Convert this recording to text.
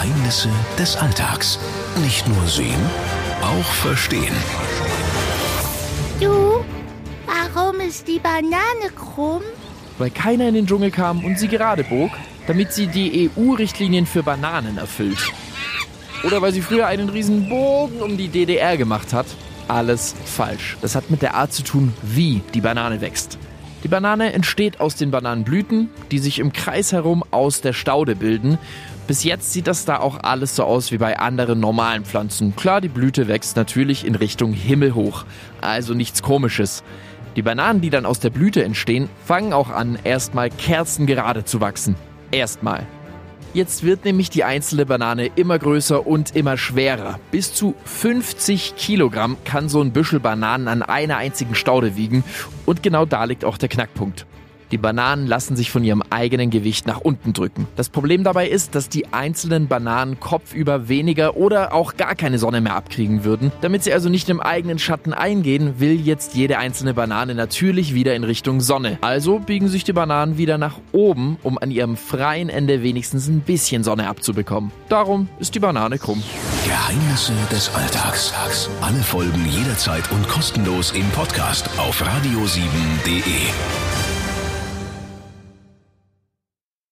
Geheimnisse des Alltags. Nicht nur sehen, auch verstehen. Du, warum ist die Banane krumm? Weil keiner in den Dschungel kam und sie gerade bog, damit sie die EU-Richtlinien für Bananen erfüllt. Oder weil sie früher einen riesen Bogen um die DDR gemacht hat. Alles falsch. Das hat mit der Art zu tun, wie die Banane wächst. Die Banane entsteht aus den Bananenblüten, die sich im Kreis herum aus der Staude bilden. Bis jetzt sieht das da auch alles so aus wie bei anderen normalen Pflanzen. Klar, die Blüte wächst natürlich in Richtung Himmel hoch, also nichts komisches. Die Bananen, die dann aus der Blüte entstehen, fangen auch an, erstmal kerzengerade zu wachsen. Erstmal. Jetzt wird nämlich die einzelne Banane immer größer und immer schwerer. Bis zu 50 Kilogramm kann so ein Büschel Bananen an einer einzigen Staude wiegen. Und genau da liegt auch der Knackpunkt. Die Bananen lassen sich von ihrem eigenen Gewicht nach unten drücken. Das Problem dabei ist, dass die einzelnen Bananen kopfüber weniger oder auch gar keine Sonne mehr abkriegen würden. Damit sie also nicht im eigenen Schatten eingehen, will jetzt jede einzelne Banane natürlich wieder in Richtung Sonne. Also biegen sich die Bananen wieder nach oben, um an ihrem freien Ende wenigstens ein bisschen Sonne abzubekommen. Darum ist die Banane krumm. Geheimnisse des Alltags. Alle Folgen jederzeit und kostenlos im Podcast auf radio7.de.